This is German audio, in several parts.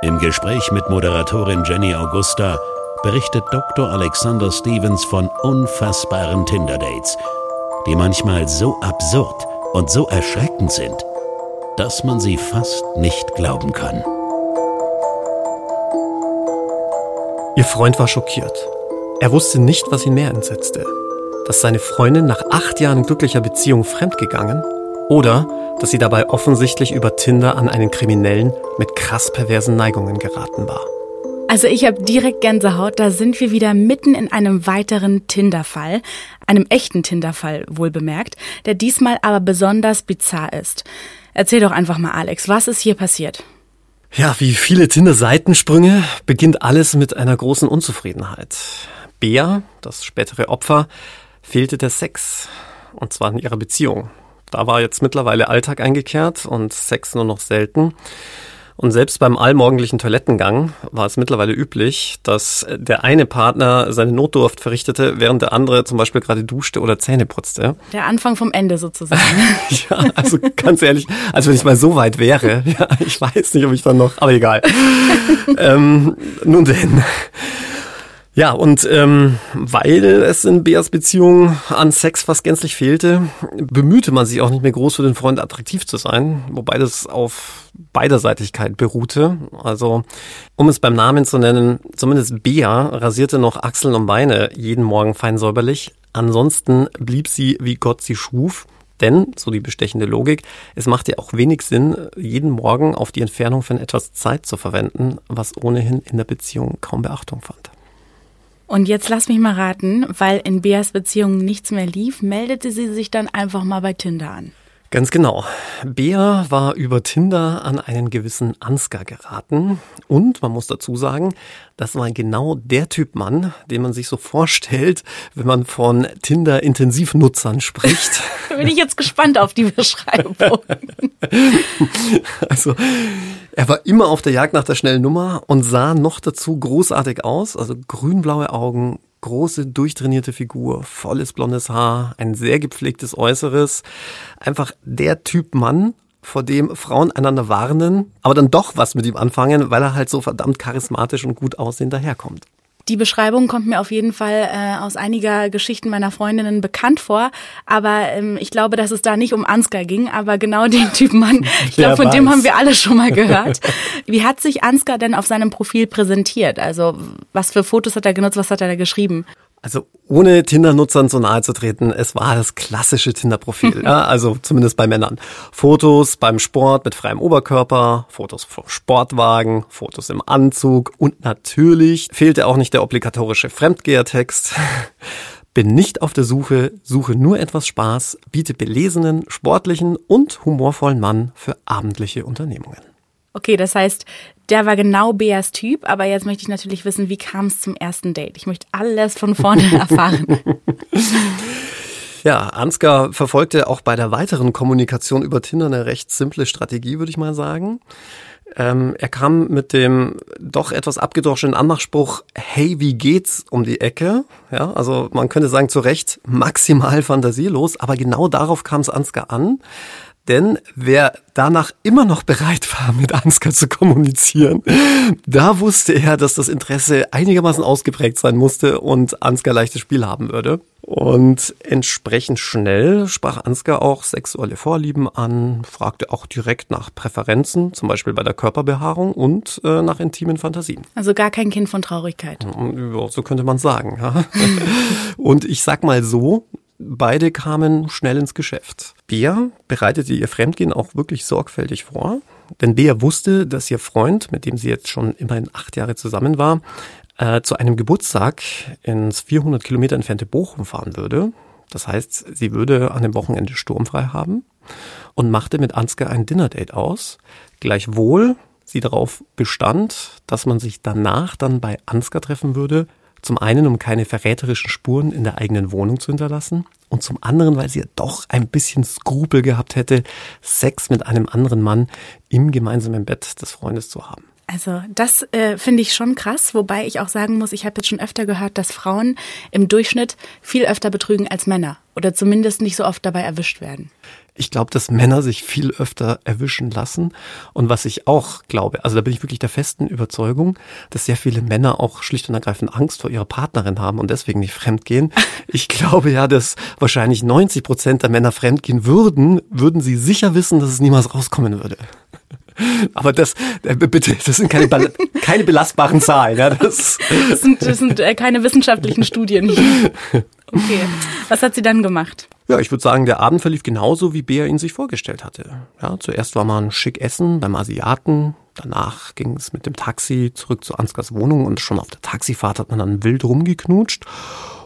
Im Gespräch mit Moderatorin Jenny Augusta berichtet Dr. Alexander Stevens von unfassbaren Tinder-Dates, die manchmal so absurd und so erschreckend sind, dass man sie fast nicht glauben kann. Ihr Freund war schockiert. Er wusste nicht, was ihn mehr entsetzte. Dass seine Freundin nach acht Jahren glücklicher Beziehung fremdgegangen oder dass sie dabei offensichtlich über Tinder an einen Kriminellen mit krass perversen Neigungen geraten war. Also ich habe direkt Gänsehaut, da sind wir wieder mitten in einem weiteren Tinder-Fall, einem echten Tinder-Fall wohl bemerkt, der diesmal aber besonders bizarr ist. Erzähl doch einfach mal, Alex, was ist hier passiert? Ja, wie viele Tinder-Seitensprünge beginnt alles mit einer großen Unzufriedenheit. Bea, das spätere Opfer, fehlte der Sex. Und zwar in ihrer Beziehung. Da war jetzt mittlerweile Alltag eingekehrt und Sex nur noch selten. Und selbst beim allmorgendlichen Toilettengang war es mittlerweile üblich, dass der eine Partner seine Notdurft verrichtete, während der andere zum Beispiel gerade duschte oder Zähne putzte. Der Anfang vom Ende sozusagen. ja, also ganz ehrlich, als wenn ich mal so weit wäre, ja, ich weiß nicht, ob ich dann noch, aber egal. ähm, nun denn. Ja, und ähm, weil es in Beas Beziehung an Sex fast gänzlich fehlte, bemühte man sich auch nicht mehr groß für den Freund attraktiv zu sein, wobei das auf Beiderseitigkeit beruhte. Also, um es beim Namen zu nennen, zumindest Bea rasierte noch Achseln und Beine jeden Morgen fein säuberlich. Ansonsten blieb sie, wie Gott sie schuf. Denn, so die bestechende Logik, es macht ja auch wenig Sinn, jeden Morgen auf die Entfernung von etwas Zeit zu verwenden, was ohnehin in der Beziehung kaum Beachtung fand. Und jetzt lass mich mal raten, weil in Beas Beziehung nichts mehr lief, meldete sie sich dann einfach mal bei Tinder an. Ganz genau. Bea war über Tinder an einen gewissen Ansgar geraten. Und man muss dazu sagen, das war genau der Typ Mann, den man sich so vorstellt, wenn man von Tinder-Intensivnutzern spricht. Bin ich jetzt gespannt auf die Beschreibung. also, er war immer auf der Jagd nach der schnellen Nummer und sah noch dazu großartig aus. Also grünblaue Augen, große, durchtrainierte Figur, volles blondes Haar, ein sehr gepflegtes Äußeres. Einfach der Typ Mann, vor dem Frauen einander warnen, aber dann doch was mit ihm anfangen, weil er halt so verdammt charismatisch und gut aussehend daherkommt. Die Beschreibung kommt mir auf jeden Fall äh, aus einiger Geschichten meiner Freundinnen bekannt vor, aber ähm, ich glaube, dass es da nicht um Ansgar ging, aber genau den Typen Mann, ich glaube, von weiß. dem haben wir alle schon mal gehört. Wie hat sich Ansgar denn auf seinem Profil präsentiert? Also was für Fotos hat er genutzt, was hat er da geschrieben? Also ohne Tinder-Nutzern so nahe zu treten, es war das klassische Tinder-Profil, ja, also zumindest bei Männern. Fotos beim Sport mit freiem Oberkörper, Fotos vom Sportwagen, Fotos im Anzug und natürlich fehlte auch nicht der obligatorische Fremdgehertext. Bin nicht auf der Suche, suche nur etwas Spaß, biete belesenen, sportlichen und humorvollen Mann für abendliche Unternehmungen. Okay, das heißt, der war genau Beas Typ, aber jetzt möchte ich natürlich wissen, wie kam es zum ersten Date? Ich möchte alles von vorne erfahren. Ja, Ansgar verfolgte auch bei der weiteren Kommunikation über Tinder eine recht simple Strategie, würde ich mal sagen. Ähm, er kam mit dem doch etwas abgedroschenen Anmachspruch Hey, wie geht's um die Ecke? Ja, also man könnte sagen zu Recht maximal fantasielos, aber genau darauf kam es Ansgar an. Denn wer danach immer noch bereit war, mit Ansgar zu kommunizieren, da wusste er, dass das Interesse einigermaßen ausgeprägt sein musste und Ansgar leichtes Spiel haben würde. Und entsprechend schnell sprach Ansgar auch sexuelle Vorlieben an, fragte auch direkt nach Präferenzen, zum Beispiel bei der Körperbehaarung und äh, nach intimen Fantasien. Also gar kein Kind von Traurigkeit. So könnte man sagen. Ja. und ich sag mal so, Beide kamen schnell ins Geschäft. Bea bereitete ihr Fremdgehen auch wirklich sorgfältig vor, denn Bea wusste, dass ihr Freund, mit dem sie jetzt schon immerhin acht Jahre zusammen war, äh, zu einem Geburtstag ins 400 Kilometer entfernte Bochum fahren würde. Das heißt, sie würde an dem Wochenende sturmfrei haben und machte mit Ansgar ein Dinnerdate aus. Gleichwohl sie darauf bestand, dass man sich danach dann bei Ansgar treffen würde, zum einen, um keine verräterischen Spuren in der eigenen Wohnung zu hinterlassen und zum anderen, weil sie ja doch ein bisschen Skrupel gehabt hätte, Sex mit einem anderen Mann im gemeinsamen Bett des Freundes zu haben. Also das äh, finde ich schon krass, wobei ich auch sagen muss, ich habe jetzt schon öfter gehört, dass Frauen im Durchschnitt viel öfter betrügen als Männer oder zumindest nicht so oft dabei erwischt werden. Ich glaube, dass Männer sich viel öfter erwischen lassen. Und was ich auch glaube, also da bin ich wirklich der festen Überzeugung, dass sehr viele Männer auch schlicht und ergreifend Angst vor ihrer Partnerin haben und deswegen nicht fremdgehen. Ich glaube ja, dass wahrscheinlich 90 Prozent der Männer fremdgehen würden, würden sie sicher wissen, dass es niemals rauskommen würde. Aber das, äh, bitte, das sind keine, keine belastbaren Zahlen. Ja, das, das sind, das sind äh, keine wissenschaftlichen Studien. Okay, was hat sie dann gemacht? Ja, ich würde sagen, der Abend verlief genauso, wie Bea ihn sich vorgestellt hatte. Ja, zuerst war man schick essen beim Asiaten, danach ging es mit dem Taxi zurück zu Ansgars Wohnung und schon auf der Taxifahrt hat man dann wild rumgeknutscht.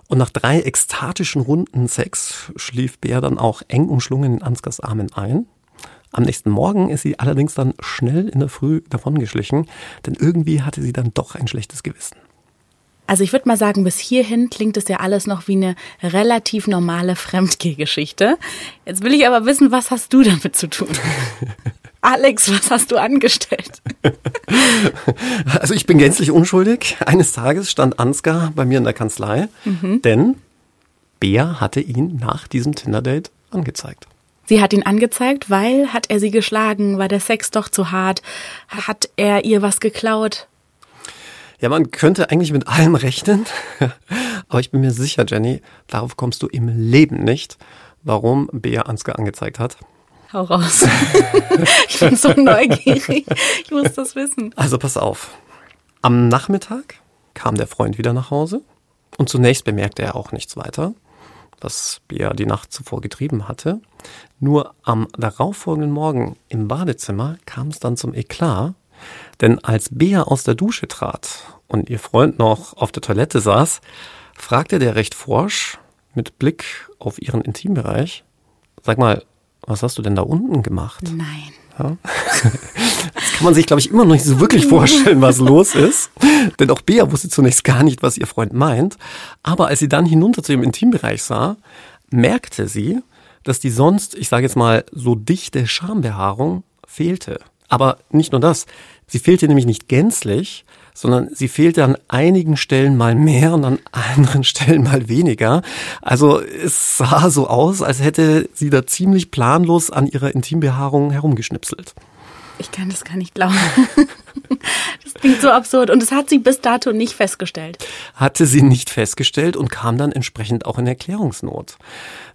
Und nach drei ekstatischen Runden Sex schlief Bea dann auch eng umschlungen in Ansgars Armen ein. Am nächsten Morgen ist sie allerdings dann schnell in der Früh davongeschlichen, denn irgendwie hatte sie dann doch ein schlechtes Gewissen. Also ich würde mal sagen, bis hierhin klingt es ja alles noch wie eine relativ normale Fremdgehgeschichte. Jetzt will ich aber wissen, was hast du damit zu tun? Alex, was hast du angestellt? Also ich bin gänzlich unschuldig. Eines Tages stand Ansgar bei mir in der Kanzlei, mhm. denn Bea hatte ihn nach diesem Tinder-Date angezeigt. Sie hat ihn angezeigt, weil hat er sie geschlagen, war der Sex doch zu hart, hat er ihr was geklaut? Ja, man könnte eigentlich mit allem rechnen, aber ich bin mir sicher, Jenny, darauf kommst du im Leben nicht, warum Bea Ansgar angezeigt hat. Hau raus. ich bin so neugierig. Ich muss das wissen. Also pass auf. Am Nachmittag kam der Freund wieder nach Hause und zunächst bemerkte er auch nichts weiter was Bea die Nacht zuvor getrieben hatte. Nur am darauffolgenden Morgen im Badezimmer kam es dann zum Eklat, denn als Bea aus der Dusche trat und ihr Freund noch auf der Toilette saß, fragte der recht forsch mit Blick auf ihren Intimbereich, sag mal, was hast du denn da unten gemacht? Nein. Ja. Das kann man sich, glaube ich, immer noch nicht so wirklich vorstellen, was los ist. Denn auch Bea wusste zunächst gar nicht, was ihr Freund meint. Aber als sie dann hinunter zu ihrem Intimbereich sah, merkte sie, dass die sonst, ich sage jetzt mal, so dichte Schambehaarung fehlte. Aber nicht nur das. Sie fehlte nämlich nicht gänzlich, sondern sie fehlte an einigen Stellen mal mehr und an anderen Stellen mal weniger. Also es sah so aus, als hätte sie da ziemlich planlos an ihrer Intimbehaarung herumgeschnipselt. Ich kann das gar nicht glauben. Das klingt so absurd. Und das hat sie bis dato nicht festgestellt. Hatte sie nicht festgestellt und kam dann entsprechend auch in Erklärungsnot.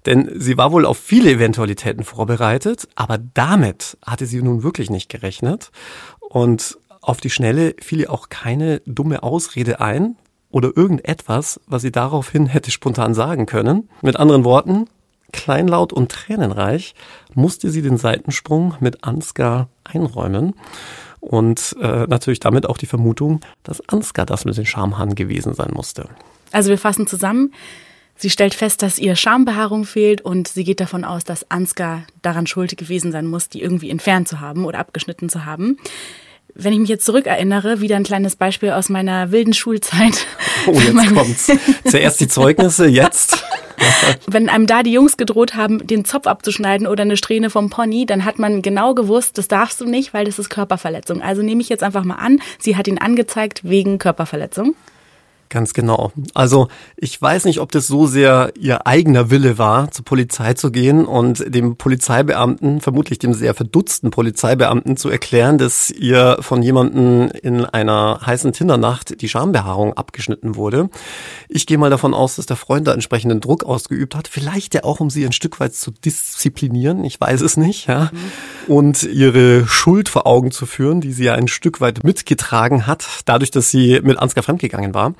Denn sie war wohl auf viele Eventualitäten vorbereitet, aber damit hatte sie nun wirklich nicht gerechnet. Und auf die Schnelle fiel ihr auch keine dumme Ausrede ein oder irgendetwas, was sie daraufhin hätte spontan sagen können. Mit anderen Worten, kleinlaut und tränenreich musste sie den Seitensprung mit Ansgar einräumen. Und äh, natürlich damit auch die Vermutung, dass Ansgar das mit den Schamhaaren gewesen sein musste. Also wir fassen zusammen. Sie stellt fest, dass ihr Schambehaarung fehlt und sie geht davon aus, dass Ansgar daran schuld gewesen sein muss, die irgendwie entfernt zu haben oder abgeschnitten zu haben wenn ich mich jetzt zurückerinnere, wieder ein kleines Beispiel aus meiner wilden Schulzeit. Oh, jetzt kommt's. Zuerst die Zeugnisse, jetzt. Wenn einem da die Jungs gedroht haben, den Zopf abzuschneiden oder eine Strähne vom Pony, dann hat man genau gewusst, das darfst du nicht, weil das ist Körperverletzung. Also nehme ich jetzt einfach mal an, sie hat ihn angezeigt wegen Körperverletzung. Ganz genau. Also ich weiß nicht, ob das so sehr ihr eigener Wille war, zur Polizei zu gehen und dem Polizeibeamten, vermutlich dem sehr verdutzten Polizeibeamten zu erklären, dass ihr von jemandem in einer heißen Tindernacht die Schambehaarung abgeschnitten wurde. Ich gehe mal davon aus, dass der Freund da entsprechenden Druck ausgeübt hat. Vielleicht ja auch, um sie ein Stück weit zu disziplinieren. Ich weiß es nicht, ja. Und ihre Schuld vor Augen zu führen, die sie ja ein Stück weit mitgetragen hat, dadurch, dass sie mit Ansgar fremdgegangen war.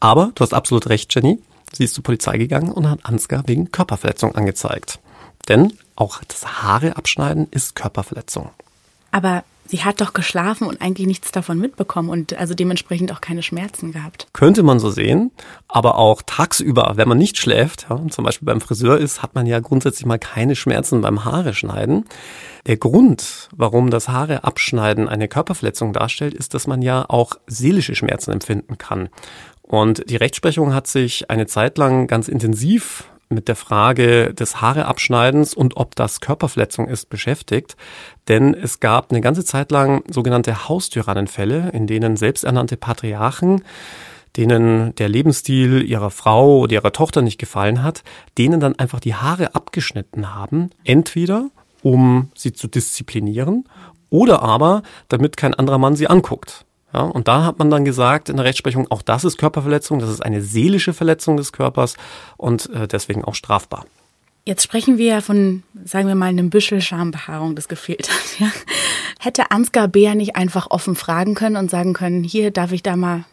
Aber du hast absolut recht, Jenny. Sie ist zur Polizei gegangen und hat Ansgar wegen Körperverletzung angezeigt. Denn auch das Haare abschneiden ist Körperverletzung. Aber sie hat doch geschlafen und eigentlich nichts davon mitbekommen und also dementsprechend auch keine Schmerzen gehabt. Könnte man so sehen, aber auch tagsüber, wenn man nicht schläft, ja, zum Beispiel beim Friseur ist, hat man ja grundsätzlich mal keine Schmerzen beim Haare schneiden. Der Grund, warum das Haare abschneiden eine Körperverletzung darstellt, ist, dass man ja auch seelische Schmerzen empfinden kann. Und die Rechtsprechung hat sich eine Zeit lang ganz intensiv mit der Frage des Haareabschneidens und ob das Körperverletzung ist beschäftigt. Denn es gab eine ganze Zeit lang sogenannte Haustyrannenfälle, in denen selbsternannte Patriarchen denen der Lebensstil ihrer Frau oder ihrer Tochter nicht gefallen hat, denen dann einfach die Haare abgeschnitten haben. Entweder um sie zu disziplinieren oder aber damit kein anderer Mann sie anguckt. Ja, und da hat man dann gesagt in der Rechtsprechung, auch das ist Körperverletzung, das ist eine seelische Verletzung des Körpers und äh, deswegen auch strafbar. Jetzt sprechen wir ja von, sagen wir mal, einem Büschel Schambehaarung, das gefehlt hat. Ja. Hätte Ansgar Beer nicht einfach offen fragen können und sagen können, hier darf ich da mal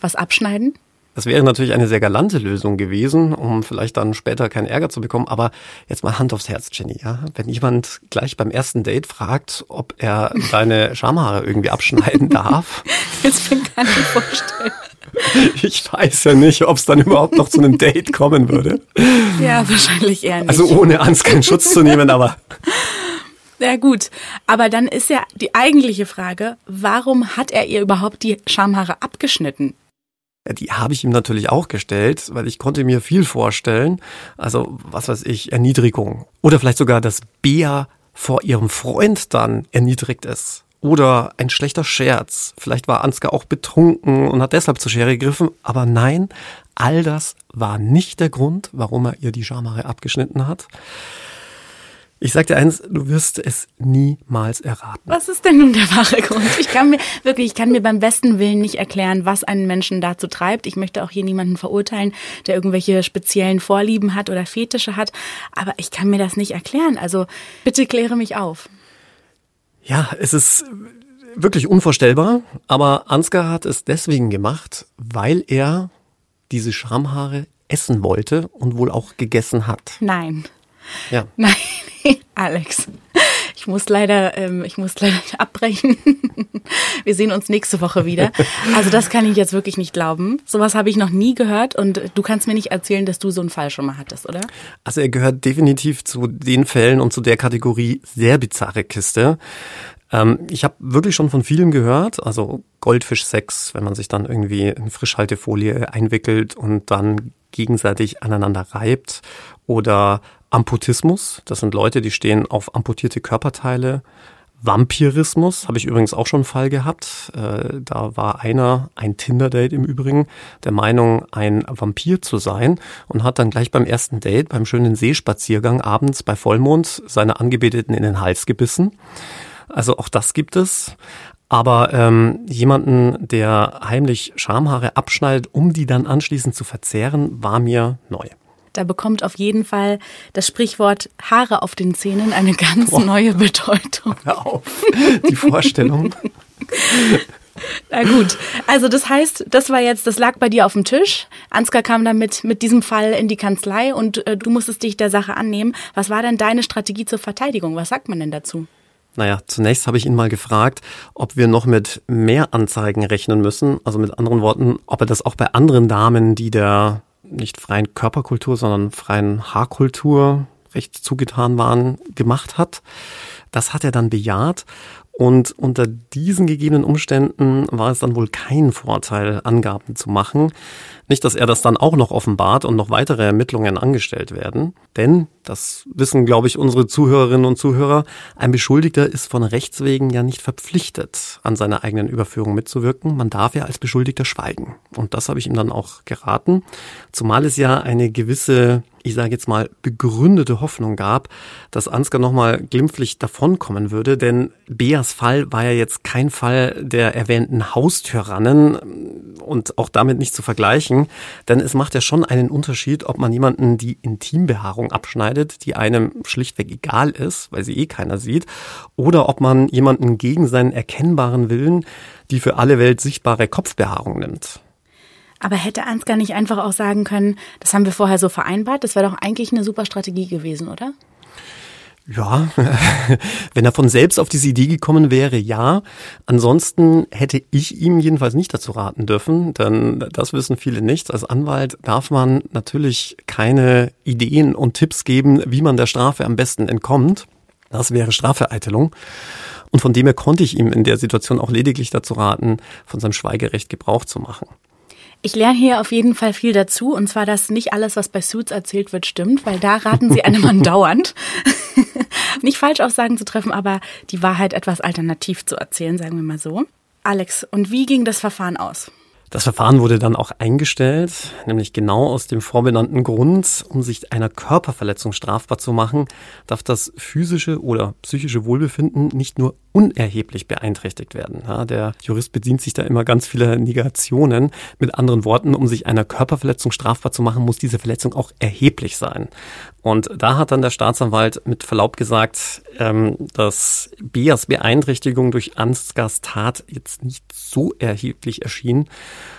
was abschneiden? Das wäre natürlich eine sehr galante Lösung gewesen, um vielleicht dann später keinen Ärger zu bekommen. Aber jetzt mal Hand aufs Herz, Jenny. Ja? Wenn jemand gleich beim ersten Date fragt, ob er deine Schamhaare irgendwie abschneiden darf. Das kann ich mir gar nicht vorstellen. Ich weiß ja nicht, ob es dann überhaupt noch zu einem Date kommen würde. Ja, wahrscheinlich eher nicht. Also ohne Ans keinen Schutz zu nehmen, aber. Ja gut, aber dann ist ja die eigentliche Frage, warum hat er ihr überhaupt die Schamhaare abgeschnitten? Die habe ich ihm natürlich auch gestellt, weil ich konnte mir viel vorstellen. Also, was weiß ich, Erniedrigung. Oder vielleicht sogar, dass Bea vor ihrem Freund dann erniedrigt ist. Oder ein schlechter Scherz. Vielleicht war Ansgar auch betrunken und hat deshalb zur Schere gegriffen. Aber nein, all das war nicht der Grund, warum er ihr die Schamhaare abgeschnitten hat. Ich sag dir eins, du wirst es niemals erraten. Was ist denn nun der wahre Grund? Ich kann mir wirklich, ich kann mir beim besten Willen nicht erklären, was einen Menschen dazu treibt. Ich möchte auch hier niemanden verurteilen, der irgendwelche speziellen Vorlieben hat oder Fetische hat. Aber ich kann mir das nicht erklären. Also bitte kläre mich auf. Ja, es ist wirklich unvorstellbar. Aber Ansgar hat es deswegen gemacht, weil er diese Schamhaare essen wollte und wohl auch gegessen hat. Nein. Ja. Nein, Alex. Ich muss leider, ähm, ich muss leider abbrechen. Wir sehen uns nächste Woche wieder. Also das kann ich jetzt wirklich nicht glauben. Sowas habe ich noch nie gehört und du kannst mir nicht erzählen, dass du so einen Fall schon mal hattest, oder? Also er gehört definitiv zu den Fällen und zu der Kategorie sehr bizarre Kiste. Ähm, ich habe wirklich schon von vielen gehört, also Goldfischsex, wenn man sich dann irgendwie in Frischhaltefolie einwickelt und dann gegenseitig aneinander reibt oder Amputismus, das sind Leute, die stehen auf amputierte Körperteile. Vampirismus habe ich übrigens auch schon einen Fall gehabt. Äh, da war einer, ein Tinder-Date im Übrigen, der Meinung, ein Vampir zu sein und hat dann gleich beim ersten Date, beim schönen Seespaziergang abends bei Vollmond seine Angebeteten in den Hals gebissen. Also auch das gibt es. Aber ähm, jemanden, der heimlich Schamhaare abschneidet, um die dann anschließend zu verzehren, war mir neu. Da bekommt auf jeden Fall das Sprichwort Haare auf den Zähnen eine ganz Boah. neue Bedeutung. Hör auf, die Vorstellung. Na gut, also das heißt, das war jetzt, das lag bei dir auf dem Tisch. Ansgar kam damit mit diesem Fall in die Kanzlei und äh, du musstest dich der Sache annehmen. Was war denn deine Strategie zur Verteidigung? Was sagt man denn dazu? Naja, zunächst habe ich ihn mal gefragt, ob wir noch mit mehr Anzeigen rechnen müssen. Also mit anderen Worten, ob er das auch bei anderen Damen, die der nicht freien Körperkultur, sondern freien Haarkultur recht zugetan waren, gemacht hat. Das hat er dann bejaht und unter diesen gegebenen Umständen war es dann wohl kein Vorteil, Angaben zu machen. Nicht, dass er das dann auch noch offenbart und noch weitere Ermittlungen angestellt werden. Denn, das wissen, glaube ich, unsere Zuhörerinnen und Zuhörer, ein Beschuldigter ist von Rechts wegen ja nicht verpflichtet, an seiner eigenen Überführung mitzuwirken. Man darf ja als Beschuldigter schweigen. Und das habe ich ihm dann auch geraten. Zumal es ja eine gewisse ich sage jetzt mal, begründete Hoffnung gab, dass Ansgar nochmal glimpflich davonkommen würde, denn Beas Fall war ja jetzt kein Fall der erwähnten Haustyrannen und auch damit nicht zu vergleichen, denn es macht ja schon einen Unterschied, ob man jemanden die Intimbehaarung abschneidet, die einem schlichtweg egal ist, weil sie eh keiner sieht, oder ob man jemanden gegen seinen erkennbaren Willen die für alle Welt sichtbare Kopfbehaarung nimmt. Aber hätte Ansgar nicht einfach auch sagen können, das haben wir vorher so vereinbart, das wäre doch eigentlich eine super Strategie gewesen, oder? Ja, wenn er von selbst auf diese Idee gekommen wäre, ja. Ansonsten hätte ich ihm jedenfalls nicht dazu raten dürfen, denn das wissen viele nicht. Als Anwalt darf man natürlich keine Ideen und Tipps geben, wie man der Strafe am besten entkommt. Das wäre Strafvereitelung. Und von dem her konnte ich ihm in der Situation auch lediglich dazu raten, von seinem Schweigerecht Gebrauch zu machen. Ich lerne hier auf jeden Fall viel dazu, und zwar, dass nicht alles, was bei Suits erzählt wird, stimmt, weil da raten sie einem andauernd, nicht Falschaussagen zu treffen, aber die Wahrheit etwas alternativ zu erzählen, sagen wir mal so. Alex, und wie ging das Verfahren aus? Das Verfahren wurde dann auch eingestellt, nämlich genau aus dem vorbenannten Grund, um sich einer Körperverletzung strafbar zu machen, darf das physische oder psychische Wohlbefinden nicht nur unerheblich beeinträchtigt werden. Ja, der Jurist bedient sich da immer ganz vieler Negationen. Mit anderen Worten, um sich einer Körperverletzung strafbar zu machen, muss diese Verletzung auch erheblich sein. Und da hat dann der Staatsanwalt mit Verlaub gesagt, ähm, dass Beas Beeinträchtigung durch Ansgars Tat jetzt nicht so erheblich erschien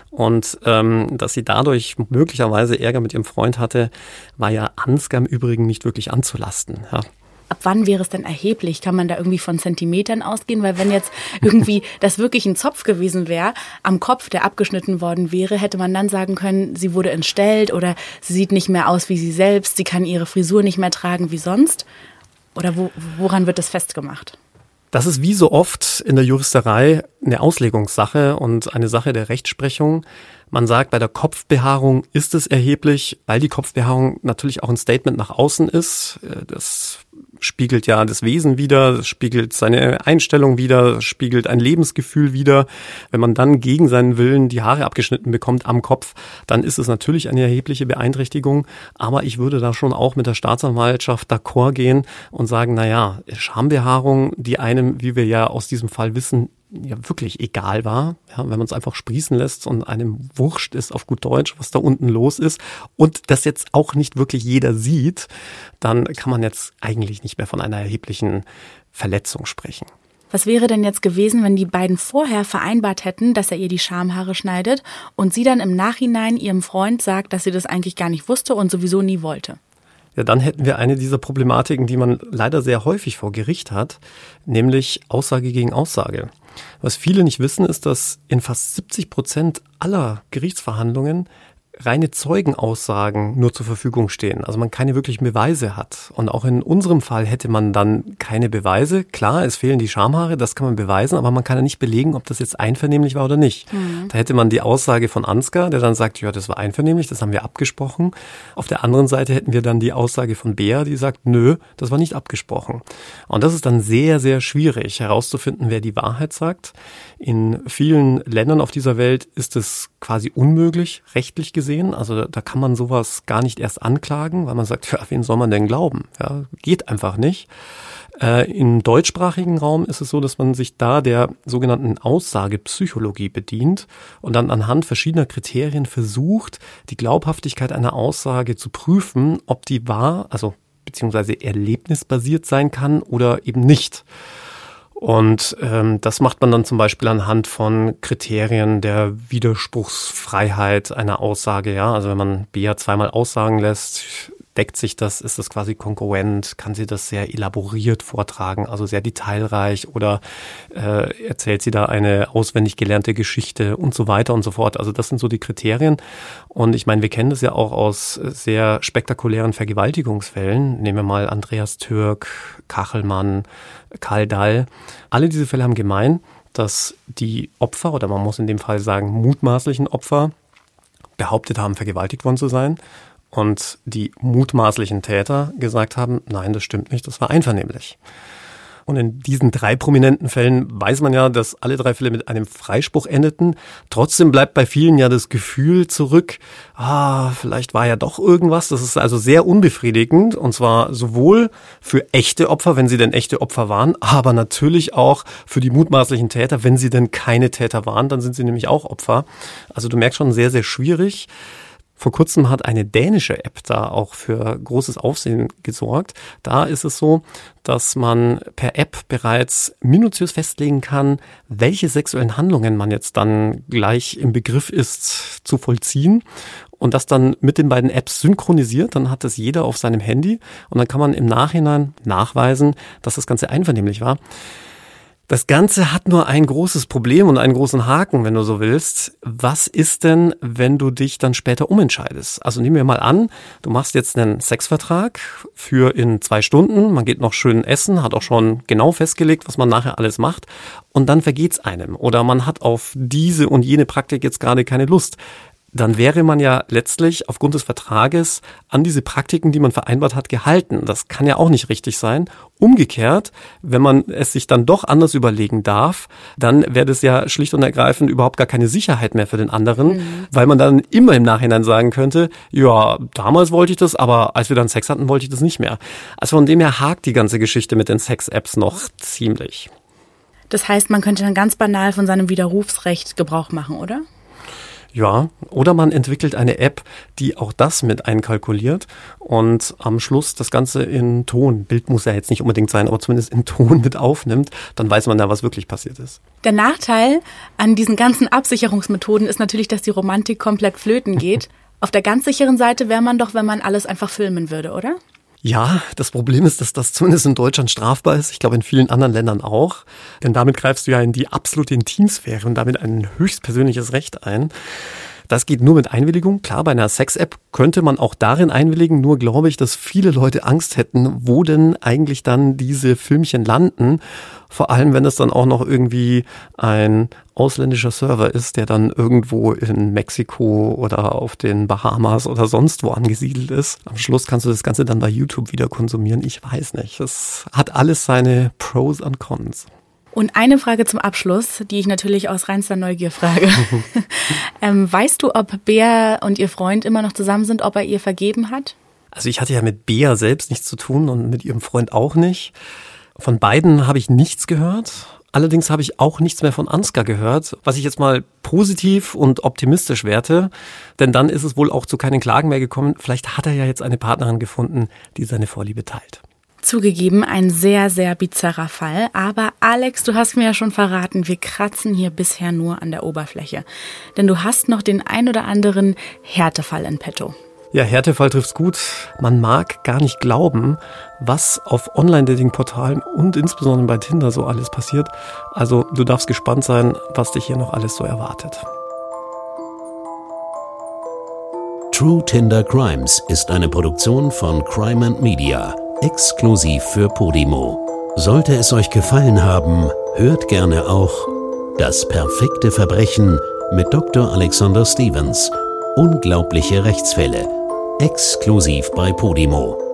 und ähm, dass sie dadurch möglicherweise Ärger mit ihrem Freund hatte, war ja Ansgar im Übrigen nicht wirklich anzulasten. Ja ab wann wäre es denn erheblich? Kann man da irgendwie von Zentimetern ausgehen? Weil wenn jetzt irgendwie das wirklich ein Zopf gewesen wäre, am Kopf, der abgeschnitten worden wäre, hätte man dann sagen können, sie wurde entstellt oder sie sieht nicht mehr aus wie sie selbst, sie kann ihre Frisur nicht mehr tragen wie sonst? Oder wo, woran wird das festgemacht? Das ist wie so oft in der Juristerei eine Auslegungssache und eine Sache der Rechtsprechung. Man sagt, bei der Kopfbehaarung ist es erheblich, weil die Kopfbehaarung natürlich auch ein Statement nach außen ist. Äh, das spiegelt ja das Wesen wieder, das spiegelt seine Einstellung wieder, das spiegelt ein Lebensgefühl wieder. Wenn man dann gegen seinen Willen die Haare abgeschnitten bekommt am Kopf, dann ist es natürlich eine erhebliche Beeinträchtigung. Aber ich würde da schon auch mit der Staatsanwaltschaft d'accord gehen und sagen, na ja, Schambehaarung, die einem, wie wir ja aus diesem Fall wissen, ja wirklich egal war, ja, wenn man es einfach sprießen lässt und einem wurscht ist auf gut Deutsch, was da unten los ist und das jetzt auch nicht wirklich jeder sieht, dann kann man jetzt eigentlich nicht mehr von einer erheblichen Verletzung sprechen. Was wäre denn jetzt gewesen, wenn die beiden vorher vereinbart hätten, dass er ihr die Schamhaare schneidet und sie dann im Nachhinein ihrem Freund sagt, dass sie das eigentlich gar nicht wusste und sowieso nie wollte? Ja, dann hätten wir eine dieser Problematiken, die man leider sehr häufig vor Gericht hat, nämlich Aussage gegen Aussage. Was viele nicht wissen, ist, dass in fast 70 Prozent aller Gerichtsverhandlungen reine Zeugenaussagen nur zur Verfügung stehen. Also man keine wirklichen Beweise hat. Und auch in unserem Fall hätte man dann keine Beweise. Klar, es fehlen die Schamhaare, das kann man beweisen, aber man kann ja nicht belegen, ob das jetzt einvernehmlich war oder nicht. Mhm. Da hätte man die Aussage von Ansgar, der dann sagt, ja, das war einvernehmlich, das haben wir abgesprochen. Auf der anderen Seite hätten wir dann die Aussage von Bea, die sagt, nö, das war nicht abgesprochen. Und das ist dann sehr, sehr schwierig herauszufinden, wer die Wahrheit sagt. In vielen Ländern auf dieser Welt ist es quasi unmöglich, rechtlich gesehen gesehen. Also da kann man sowas gar nicht erst anklagen, weil man sagt, ja, wen soll man denn glauben? Ja, geht einfach nicht. Äh, Im deutschsprachigen Raum ist es so, dass man sich da der sogenannten Aussagepsychologie bedient und dann anhand verschiedener Kriterien versucht, die Glaubhaftigkeit einer Aussage zu prüfen, ob die wahr, also beziehungsweise erlebnisbasiert sein kann oder eben nicht. Und ähm, das macht man dann zum Beispiel anhand von Kriterien der Widerspruchsfreiheit einer Aussage. Ja, also wenn man Bea zweimal aussagen lässt, deckt sich das, ist das quasi konkurrent, kann sie das sehr elaboriert vortragen, also sehr detailreich oder äh, erzählt sie da eine auswendig gelernte Geschichte und so weiter und so fort. Also das sind so die Kriterien. Und ich meine, wir kennen das ja auch aus sehr spektakulären Vergewaltigungsfällen. Nehmen wir mal Andreas Türk, Kachelmann, Karl Dall. Alle diese Fälle haben gemein, dass die Opfer, oder man muss in dem Fall sagen mutmaßlichen Opfer, behauptet haben, vergewaltigt worden zu sein und die mutmaßlichen Täter gesagt haben, nein, das stimmt nicht, das war einvernehmlich. Und in diesen drei prominenten Fällen weiß man ja, dass alle drei Fälle mit einem Freispruch endeten. Trotzdem bleibt bei vielen ja das Gefühl zurück, ah, vielleicht war ja doch irgendwas. Das ist also sehr unbefriedigend. Und zwar sowohl für echte Opfer, wenn sie denn echte Opfer waren, aber natürlich auch für die mutmaßlichen Täter, wenn sie denn keine Täter waren, dann sind sie nämlich auch Opfer. Also du merkst schon sehr, sehr schwierig. Vor kurzem hat eine dänische App da auch für großes Aufsehen gesorgt. Da ist es so, dass man per App bereits minutiös festlegen kann, welche sexuellen Handlungen man jetzt dann gleich im Begriff ist zu vollziehen. und das dann mit den beiden Apps synchronisiert. Dann hat das jeder auf seinem Handy und dann kann man im Nachhinein nachweisen, dass das Ganze einvernehmlich war. Das Ganze hat nur ein großes Problem und einen großen Haken, wenn du so willst. Was ist denn, wenn du dich dann später umentscheidest? Also nehmen wir mal an, du machst jetzt einen Sexvertrag für in zwei Stunden, man geht noch schön essen, hat auch schon genau festgelegt, was man nachher alles macht und dann vergeht's einem oder man hat auf diese und jene Praktik jetzt gerade keine Lust dann wäre man ja letztlich aufgrund des Vertrages an diese Praktiken, die man vereinbart hat, gehalten. Das kann ja auch nicht richtig sein. Umgekehrt, wenn man es sich dann doch anders überlegen darf, dann wäre das ja schlicht und ergreifend überhaupt gar keine Sicherheit mehr für den anderen, mhm. weil man dann immer im Nachhinein sagen könnte, ja, damals wollte ich das, aber als wir dann Sex hatten, wollte ich das nicht mehr. Also von dem her hakt die ganze Geschichte mit den Sex-Apps noch ziemlich. Das heißt, man könnte dann ganz banal von seinem Widerrufsrecht Gebrauch machen, oder? Ja, oder man entwickelt eine App, die auch das mit einkalkuliert und am Schluss das Ganze in Ton, Bild muss ja jetzt nicht unbedingt sein, aber zumindest in Ton mit aufnimmt, dann weiß man ja, was wirklich passiert ist. Der Nachteil an diesen ganzen Absicherungsmethoden ist natürlich, dass die Romantik komplett flöten geht. Auf der ganz sicheren Seite wäre man doch, wenn man alles einfach filmen würde, oder? Ja, das Problem ist, dass das zumindest in Deutschland strafbar ist. Ich glaube, in vielen anderen Ländern auch. Denn damit greifst du ja in die absolute Intimsphäre und damit ein höchstpersönliches Recht ein. Das geht nur mit Einwilligung. Klar, bei einer Sex-App könnte man auch darin einwilligen. Nur glaube ich, dass viele Leute Angst hätten, wo denn eigentlich dann diese Filmchen landen. Vor allem, wenn es dann auch noch irgendwie ein ausländischer Server ist, der dann irgendwo in Mexiko oder auf den Bahamas oder sonst wo angesiedelt ist. Am Schluss kannst du das Ganze dann bei YouTube wieder konsumieren. Ich weiß nicht. Es hat alles seine Pros und Cons. Und eine Frage zum Abschluss, die ich natürlich aus reinster Neugier frage. ähm, weißt du, ob Bea und ihr Freund immer noch zusammen sind, ob er ihr vergeben hat? Also ich hatte ja mit Bea selbst nichts zu tun und mit ihrem Freund auch nicht. Von beiden habe ich nichts gehört. Allerdings habe ich auch nichts mehr von Ansgar gehört, was ich jetzt mal positiv und optimistisch werte, denn dann ist es wohl auch zu keinen Klagen mehr gekommen. Vielleicht hat er ja jetzt eine Partnerin gefunden, die seine Vorliebe teilt. Zugegeben, ein sehr, sehr bizarrer Fall. Aber Alex, du hast mir ja schon verraten, wir kratzen hier bisher nur an der Oberfläche. Denn du hast noch den ein oder anderen Härtefall in petto. Ja, Härtefall trifft's gut. Man mag gar nicht glauben, was auf Online-Dating-Portalen und insbesondere bei Tinder so alles passiert. Also du darfst gespannt sein, was dich hier noch alles so erwartet. True Tinder Crimes ist eine Produktion von Crime and Media exklusiv für Podimo. Sollte es euch gefallen haben, hört gerne auch Das perfekte Verbrechen mit Dr. Alexander Stevens. Unglaubliche Rechtsfälle. Exklusiv bei Podimo.